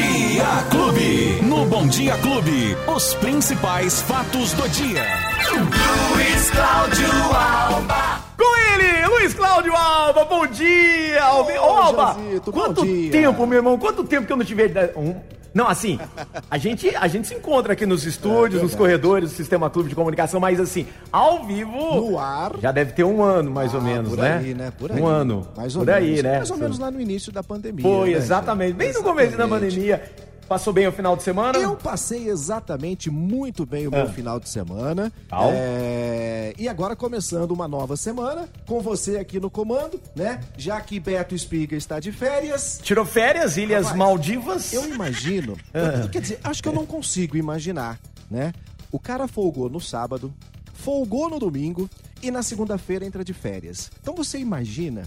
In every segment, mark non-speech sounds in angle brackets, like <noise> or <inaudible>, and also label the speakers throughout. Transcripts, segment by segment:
Speaker 1: Dia Clube. No Bom Dia Clube, os principais fatos do dia. Luiz Cláudio Alba.
Speaker 2: Com ele, Luiz Cláudio Alba, bom dia! Alba, Ô, Alba,
Speaker 3: Josito, bom
Speaker 2: quanto
Speaker 3: dia.
Speaker 2: tempo, meu irmão, quanto tempo que eu não te vejo? Um... Não, assim, a gente, a gente se encontra aqui nos estúdios, nos corredores do Sistema Clube de Comunicação, mas assim, ao vivo.
Speaker 3: No ar.
Speaker 2: Já deve ter um ano, mais ou
Speaker 3: Ah,
Speaker 2: menos,
Speaker 3: por
Speaker 2: né?
Speaker 3: aí, né? Por aí.
Speaker 2: Um ano.
Speaker 3: Mais ou
Speaker 2: por
Speaker 3: menos.
Speaker 2: aí, né?
Speaker 3: Mais ou menos lá no início da pandemia.
Speaker 2: Foi,
Speaker 3: né,
Speaker 2: exatamente. Bem no começo da
Speaker 3: Exatamente.
Speaker 2: pandemia. Passou bem o final de semana?
Speaker 3: Eu passei exatamente muito bem o meu
Speaker 2: Ah.
Speaker 3: final de semana. É, E agora começando uma nova semana, com você aqui no comando, né? Já que Beto Espiga está de férias.
Speaker 2: Tirou férias, Ilhas
Speaker 3: Rapaz,
Speaker 2: Maldivas?
Speaker 3: Eu imagino.
Speaker 2: Ah.
Speaker 3: eu- quer dizer, acho que eu não consigo imaginar, né? O cara folgou no sábado, folgou no domingo e na segunda-feira entra de férias. Então você imagina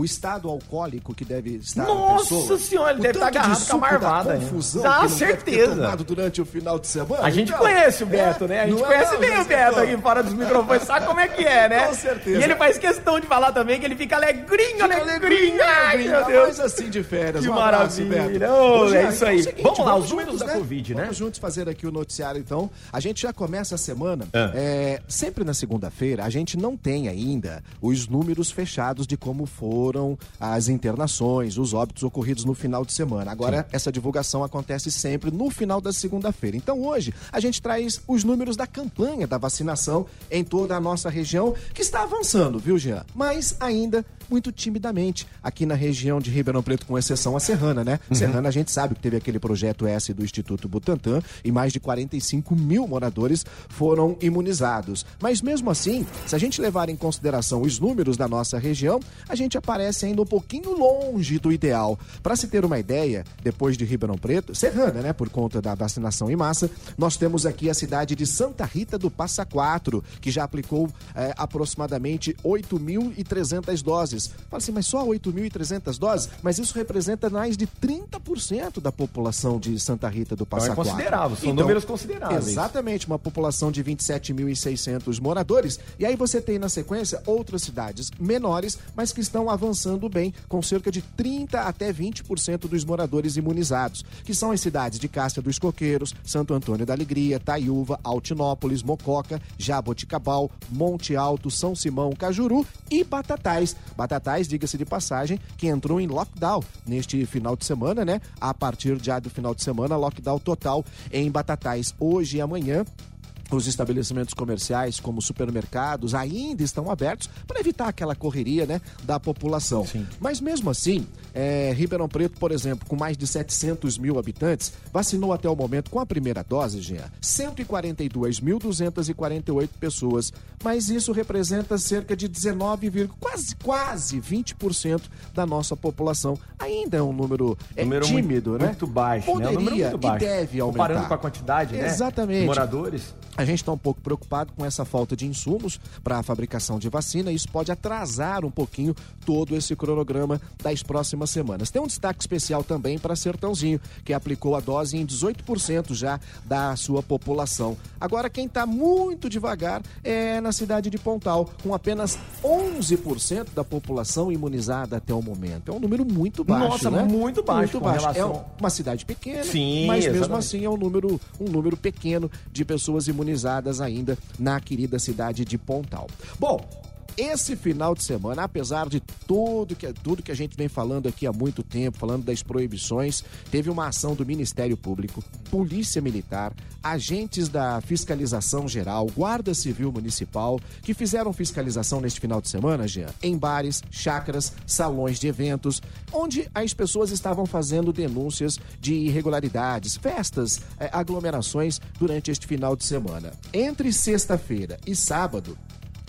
Speaker 3: o estado alcoólico que deve estar
Speaker 2: Nossa
Speaker 3: pessoa?
Speaker 2: senhora, ele deve estar
Speaker 3: de
Speaker 2: agarrado com a marvada, hein?
Speaker 3: confusão ter
Speaker 2: certeza.
Speaker 3: durante o final de semana.
Speaker 2: A gente
Speaker 3: Então,
Speaker 2: conhece o
Speaker 3: é,
Speaker 2: Beto, né? A gente
Speaker 3: é
Speaker 2: conhece bem o Beto
Speaker 3: Antônio?
Speaker 2: aqui fora dos microfones, sabe como é que é, né? <laughs>
Speaker 3: Com certeza.
Speaker 2: E ele faz questão de falar também que ele fica alegrinho, alegrinho. Ai, meu Deus.
Speaker 3: mais assim de férias.
Speaker 2: Que
Speaker 3: Um abraço,
Speaker 2: maravilha. Ô,
Speaker 3: Ô,
Speaker 2: é isso aí.
Speaker 3: o seguinte,
Speaker 2: Vamos lá, os números da Covid, né?
Speaker 3: Vamos juntos fazer aqui o noticiário, então. A gente já começa a semana.
Speaker 2: Ah.
Speaker 3: é, sempre na segunda-feira, a gente não tem ainda os números fechados de como foram as internações, os óbitos ocorridos no final de semana. Agora, essa divulgação acontece sempre no final da segunda-feira. Então, hoje, a gente traz os números da campanha da vacinação em toda a nossa região, que está avançando, viu, Jean? Mas ainda muito timidamente aqui na região de Ribeirão Preto, com exceção a Serrana, né? Serrana, a gente sabe que teve aquele projeto S do Instituto Butantan e mais de 45 mil moradores foram imunizados. Mas mesmo assim, se a gente levar em consideração os números da nossa região, a gente aparece ainda um pouquinho longe do ideal. Para se ter uma ideia, depois de Ribeirão Preto, Serrana, né, por conta da vacinação em massa, nós temos aqui a cidade de Santa Rita do Passa Quatro, que já aplicou eh, aproximadamente 8.300 doses. Fala assim, mas só 8.300 doses? Mas isso representa mais de 30% da população de Santa Rita do Passa
Speaker 2: Então é
Speaker 3: Quatro.
Speaker 2: considerável, são números consideráveis.
Speaker 3: Exatamente, uma população de 27.600 moradores. E aí você tem na sequência outras cidades menores, mas que estão avançando bem, com cerca de 30 até 20% dos moradores imunizados, que são as cidades de Cássia dos Coqueiros, Santo Antônio da Alegria, Taiúva, Altinópolis, Mococa, Jaboticabal, Monte Alto, São Simão, Cajuru e Batatais. Batatais, diga-se de passagem, que entrou em lockdown neste final de semana, né? A partir já do final de semana, lockdown total em Batatais. Hoje e amanhã, os estabelecimentos comerciais, como supermercados, ainda estão abertos para evitar aquela correria né, da população.
Speaker 2: Sim.
Speaker 3: Mas mesmo assim, é, Ribeirão Preto, por exemplo, com mais de 700 mil habitantes, vacinou até o momento com a primeira dose, Jean, 142.248 pessoas. Mas isso representa cerca de 19, quase, quase 20% da nossa população. Ainda é um número, é,
Speaker 2: Número
Speaker 3: tímido,
Speaker 2: muito,
Speaker 3: né?
Speaker 2: muito baixo, né? Um
Speaker 3: Poderia
Speaker 2: número muito baixo.
Speaker 3: e deve aumentar.
Speaker 2: Comparando com a quantidade, né?
Speaker 3: Exatamente.
Speaker 2: Moradores.
Speaker 3: A gente está um pouco preocupado com essa falta de insumos para a fabricação de vacina e isso pode atrasar um pouquinho todo esse cronograma das próximas semanas. Tem um destaque especial também para Sertãozinho, que aplicou a dose em 18% já da sua população. Agora, quem está muito devagar é na cidade de Pontal, com apenas 11% da população imunizada até o momento. É um número muito baixo,
Speaker 2: Nossa,
Speaker 3: né?
Speaker 2: muito baixo com
Speaker 3: É
Speaker 2: relação-
Speaker 3: uma cidade pequena,
Speaker 2: Sim,
Speaker 3: mas mesmo
Speaker 2: exatamente.
Speaker 3: assim assim é um número, um número pequeno de pessoas imunizadas ainda na querida cidade de Pontal. Bom, esse final de semana, apesar de tudo que, tudo que a gente vem falando aqui há muito tempo, falando das proibições, teve uma ação do Ministério Público, Polícia Militar, agentes da Fiscalização Geral, Guarda Civil Municipal, que fizeram fiscalização neste final de semana, Jean, em bares, chácaras, salões de eventos, onde as pessoas estavam fazendo denúncias de irregularidades, festas, eh, aglomerações durante este final de semana. Entre sexta-feira e sábado,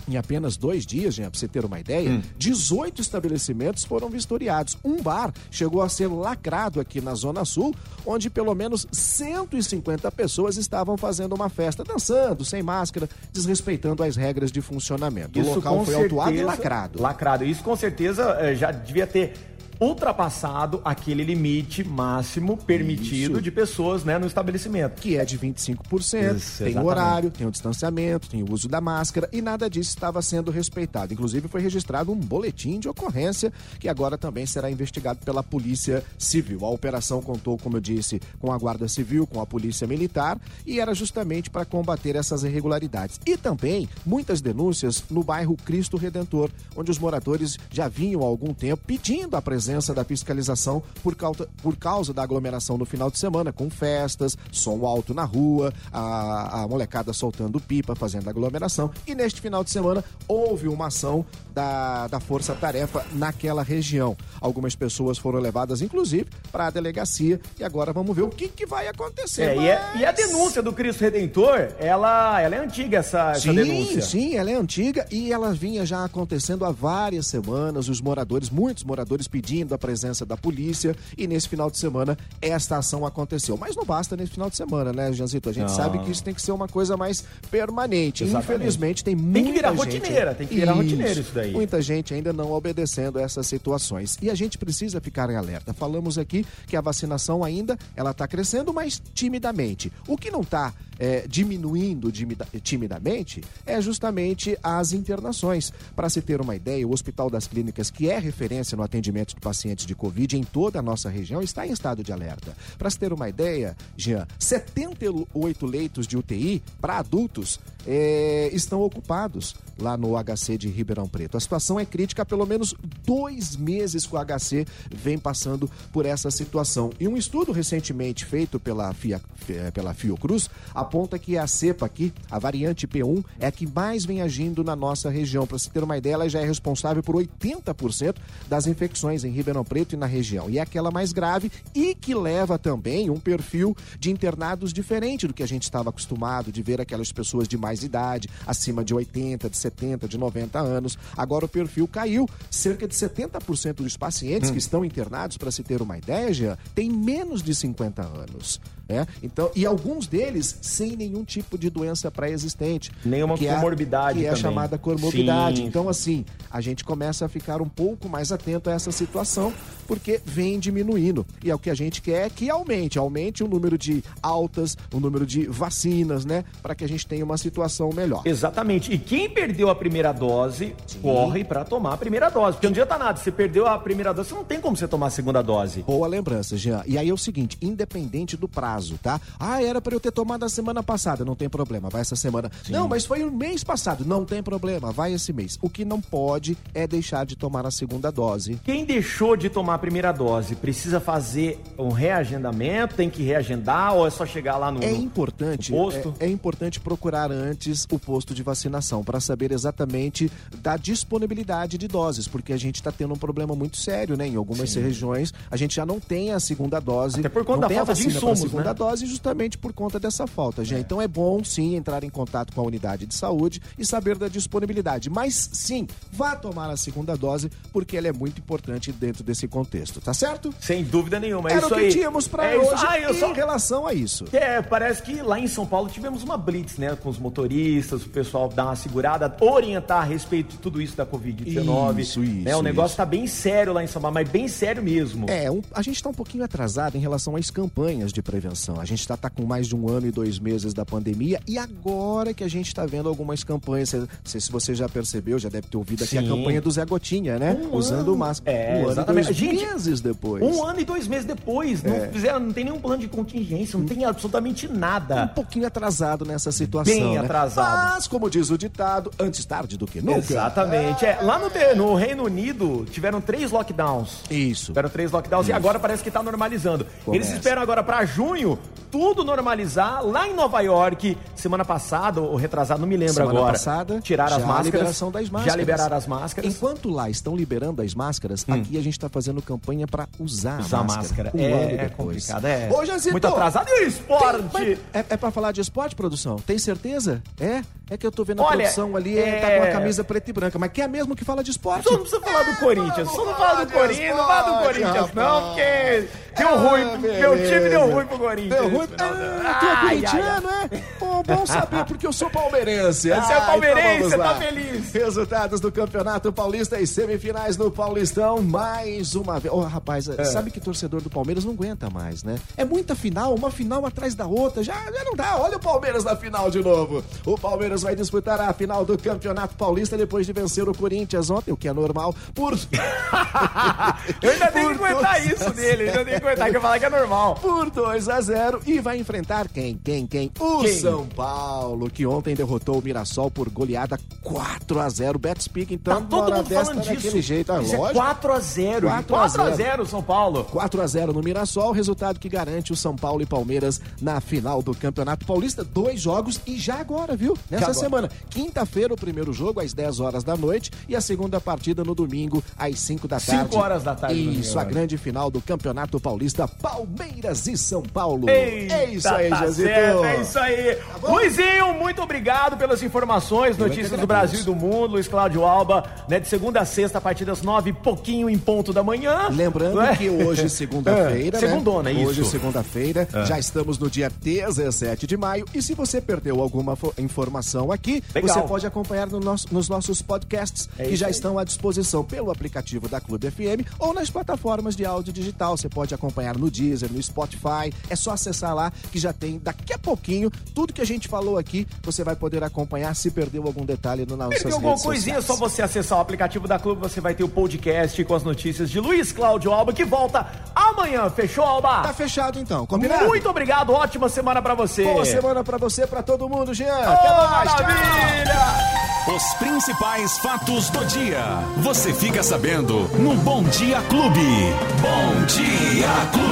Speaker 3: em apenas dois dias, pra você ter uma ideia, 18 estabelecimentos foram vistoriados. Um bar chegou a ser lacrado aqui na Zona Sul, onde pelo menos 150 pessoas estavam fazendo uma festa, dançando, sem máscara, desrespeitando as regras de funcionamento. o local foi autuado e
Speaker 2: certeza-
Speaker 3: lacrado.
Speaker 2: Lacrado. Isso com certeza eh, já devia ter ultrapassado aquele limite máximo permitido Isso. de pessoas né, no estabelecimento.
Speaker 3: Que é de 25%. Isso, tem o horário, tem o distanciamento, tem o uso da máscara e nada disso estava sendo respeitado. Inclusive foi registrado um boletim de ocorrência que agora também será investigado pela Polícia Civil. A operação contou, como eu disse, com a Guarda Civil, com a Polícia Militar e era justamente para combater essas irregularidades. E também muitas denúncias no bairro Cristo Redentor, onde os moradores já vinham há algum tempo pedindo a presença da fiscalização por causa, por causa da aglomeração no final de semana, com festas, som alto na rua, a, a molecada soltando pipa, fazendo aglomeração. E neste final de semana houve uma ação da, da Força Tarefa naquela região. Algumas pessoas foram levadas, inclusive, para a delegacia e agora vamos ver o que, que vai acontecer.
Speaker 2: É, mas... e, é, e, a denúncia do Cristo Redentor, ela, ela é antiga, essa,
Speaker 3: sim,
Speaker 2: essa denúncia.
Speaker 3: Sim, ela é antiga e ela vinha já acontecendo há várias semanas. Os moradores, muitos moradores pedindo a presença da polícia e nesse final de semana esta ação aconteceu. Mas não basta nesse final de semana, né, Janzito? A gente não. sabe que isso tem que ser uma coisa mais permanente. Exatamente. Infelizmente, tem muita
Speaker 2: Tem que virar
Speaker 3: gente...
Speaker 2: rotineira, tem que virar isso, rotineira isso daí.
Speaker 3: Muita gente ainda não obedecendo a essas situações. E a gente precisa ficar em alerta. Falamos aqui que a vacinação ainda ela está crescendo, mas timidamente. O que não está é, diminuindo timidamente é justamente as internações. Para se ter uma ideia, o Hospital das Clínicas, que é referência no atendimento pacientes de Covid em toda a nossa região, está em estado de alerta. Para se ter uma ideia, Jean, 78 leitos de UTI para adultos é, estão ocupados lá no HC de Ribeirão Preto. A situação é crítica há pelo menos dois meses que o HC vem passando por essa situação. E um estudo recentemente feito pela, FIA, pela Fiocruz aponta que a cepa aqui, a variante P1, é a que mais vem agindo na nossa região. Para se ter uma ideia, ela já é responsável por 80% das infecções em Ribeirão Preto e na região. E é aquela mais grave e que leva também um perfil de internados diferente do que a gente estava acostumado de ver aquelas pessoas de mais idade, acima de 80, de 70, de 90 anos. Agora o perfil caiu. Cerca de 70% dos pacientes hum. que estão internados, para se ter uma ideia, Jean, tem menos de 50 anos. É? Então, e alguns deles sem nenhum tipo de doença pré-existente.
Speaker 2: Nenhuma que comorbidade.
Speaker 3: É, que
Speaker 2: também.
Speaker 3: é a chamada comorbidade. Sim. Então, assim, a gente começa a ficar um pouco mais atento a essa situação, porque vem diminuindo. E é o que a gente quer que aumente, aumente o número de altas, o número de vacinas, né? Para que a gente tenha uma situação melhor.
Speaker 2: Exatamente. E quem perdeu a primeira dose, Sim. corre para tomar a primeira dose. Porque não adianta nada, você perdeu a primeira dose, você não tem como você tomar a segunda dose.
Speaker 3: Boa lembrança, Jean. E aí é o seguinte, independente do prazo, prazo, tá? Ah, era para eu ter tomado a semana passada, não tem problema, vai essa semana. Sim. Não, mas foi o mês passado, não tem problema, vai esse mês. O que não pode é deixar de tomar a segunda dose.
Speaker 2: Quem deixou de tomar a primeira dose precisa fazer um reagendamento, tem que reagendar ou é só chegar lá no,
Speaker 3: é importante,
Speaker 2: no posto?
Speaker 3: É, é importante procurar antes o posto de vacinação para saber exatamente da disponibilidade de doses, porque a gente está tendo um problema muito sério, né? Em algumas Sim. regiões a gente já não tem a segunda dose.
Speaker 2: Até por conta da falta de insumos, né?
Speaker 3: Dose justamente por conta dessa falta, gente. É. Então é bom sim entrar em contato com a unidade de saúde e saber da disponibilidade. Mas sim, vá tomar a segunda dose porque ela é muito importante dentro desse contexto, tá certo?
Speaker 2: Sem dúvida nenhuma. É
Speaker 3: Era
Speaker 2: isso
Speaker 3: o que
Speaker 2: aí.
Speaker 3: tínhamos para é hoje ah, eu em
Speaker 2: só...
Speaker 3: relação a isso.
Speaker 2: É, parece que lá em São Paulo tivemos uma blitz, né, com os motoristas, o pessoal dar uma segurada, orientar a respeito de tudo isso da Covid-19.
Speaker 3: Isso, isso.
Speaker 2: É, o negócio isso. tá bem sério lá em São Paulo, mas bem sério mesmo.
Speaker 3: É, um, a gente tá um pouquinho atrasado em relação às campanhas de prevenção a gente está tá com mais de um ano e dois meses da pandemia e agora que a gente está vendo algumas campanhas. Não sei se você já percebeu, já deve ter ouvido aqui Sim. a campanha do Zé Gotinha, né? Um Usando máscara.
Speaker 2: É,
Speaker 3: um ano
Speaker 2: exatamente.
Speaker 3: e dois gente, meses depois.
Speaker 2: Um ano e dois meses depois. É. Não, fizeram, não tem nenhum plano de contingência, não tem absolutamente nada.
Speaker 3: Um pouquinho atrasado nessa situação.
Speaker 2: Bem
Speaker 3: né?
Speaker 2: atrasado.
Speaker 3: Mas, como diz o ditado, antes tarde do que nunca.
Speaker 2: Exatamente. É, lá no, no Reino Unido tiveram três lockdowns.
Speaker 3: Isso.
Speaker 2: Tiveram três lockdowns Isso. e agora parece que está normalizando. Começa. Eles esperam agora para junho Grêmio tudo normalizar. Lá em Nova York, semana passada, ou retrasado, não me lembro
Speaker 3: semana
Speaker 2: agora.
Speaker 3: passada,
Speaker 2: tiraram as máscaras.
Speaker 3: liberação das máscaras.
Speaker 2: Já liberaram as máscaras.
Speaker 3: Enquanto lá estão liberando as máscaras, hum. aqui a gente está fazendo campanha para usar,
Speaker 2: usar
Speaker 3: a máscara.
Speaker 2: máscara. Um é, é complicado, é.
Speaker 3: Ô,
Speaker 2: Muito atrasado. E o esporte?
Speaker 3: Tem, é, é para falar de esporte, produção? Tem certeza? É? É que eu tô vendo a
Speaker 2: Olha,
Speaker 3: produção ali,
Speaker 2: é...
Speaker 3: tá com a camisa preta e branca, mas quer mesmo que fala de esporte?
Speaker 2: Só não precisa falar do Corinthians, só não fala do Corinthians, não fala do Corinthians, não, porque deu ruim,
Speaker 3: Ah,
Speaker 2: meu time deu ruim pro Corinthians.
Speaker 3: Deu ruim?
Speaker 2: Não.
Speaker 3: Ah, tu é corintiano, é? Pô, bom saber, porque eu sou palmeirense.
Speaker 2: Você é
Speaker 3: Ah,
Speaker 2: palmeirense,
Speaker 3: então
Speaker 2: tá feliz.
Speaker 3: Resultados do Campeonato Paulista e semifinais do Paulistão, mais uma vez. Ô, rapaz,
Speaker 2: É.
Speaker 3: sabe que torcedor do Palmeiras não aguenta mais, né? É muita final, uma final atrás da outra, já, já não dá. Olha o Palmeiras na final de novo. O Palmeiras vai disputar a final do Campeonato Paulista depois de vencer o Corinthians ontem, o que é normal, por... <laughs>
Speaker 2: Eu ainda tenho que aguentar isso dele, ainda tenho que aguentar, que eu falar que é normal.
Speaker 3: por 2 a 0 e vai enfrentar quem? Quem? Quem? O
Speaker 2: Quem?
Speaker 3: São Paulo, que ontem derrotou o Mirassol por goleada 4 a 0 Bet Speak, então,
Speaker 2: Tá todo mundo
Speaker 3: dessa
Speaker 2: falando disso.
Speaker 3: daquele jeito, ah,
Speaker 2: Isso é
Speaker 3: lógico.
Speaker 2: 4x0.
Speaker 3: 4 a 0.
Speaker 2: 4x0 São Paulo.
Speaker 3: 4 a 0 no Mirassol, resultado que garante o São Paulo e Palmeiras na final do Campeonato Paulista. Dois jogos e já agora, viu? Nessa
Speaker 2: agora.
Speaker 3: semana. Quinta-feira, o primeiro jogo, às 10 horas da noite, e a segunda partida no domingo, às 5 da tarde.
Speaker 2: 5 horas da tarde
Speaker 3: Isso, a grande final do Campeonato Paulista, Palmeiras e São Paulo.
Speaker 2: Eita,
Speaker 3: é isso aí,
Speaker 2: tá
Speaker 3: Jazito.
Speaker 2: certo, É isso aí.
Speaker 3: bom?
Speaker 2: Luizinho, muito obrigado pelas informações,
Speaker 3: Eu é
Speaker 2: notícias do Brasil e do mundo. Luiz Cláudio Alba, né, de segunda a sexta, a partir das nove, pouquinho em ponto da manhã.
Speaker 3: Lembrando
Speaker 2: é?
Speaker 3: que hoje, <laughs> segunda-feira,
Speaker 2: É,
Speaker 3: né?
Speaker 2: segundona, isso.
Speaker 3: Hoje, segunda-feira, já estamos no dia 17 de maio. E se você perdeu alguma fo- informação aqui,
Speaker 2: Legal.
Speaker 3: você pode acompanhar no nosso- nos nossos podcasts,
Speaker 2: É
Speaker 3: que já
Speaker 2: aí.
Speaker 3: estão à disposição pelo aplicativo da Clube FM ou nas plataformas de áudio digital. Você pode acompanhar no Deezer, no Spotify. É só acessar lá que já tem daqui a pouquinho tudo que a gente falou aqui. Você vai poder acompanhar se perdeu algum detalhe no nossas
Speaker 2: Perdeu alguma coisinha, é
Speaker 3: sociais.
Speaker 2: só você acessar o aplicativo da Clube, você vai ter o podcast com as notícias de Luiz Cláudio Alba, que volta amanhã. Fechou, Alba?
Speaker 3: Tá fechado então, combinado?
Speaker 2: Muito obrigado, ótima semana pra você.
Speaker 3: Boa semana pra você, pra todo mundo, Jean. Até
Speaker 2: Ô,
Speaker 3: mais. tchau.
Speaker 2: maravilha!
Speaker 1: Os principais fatos do dia. Você fica sabendo no Bom Dia Clube. Bom Dia Clube.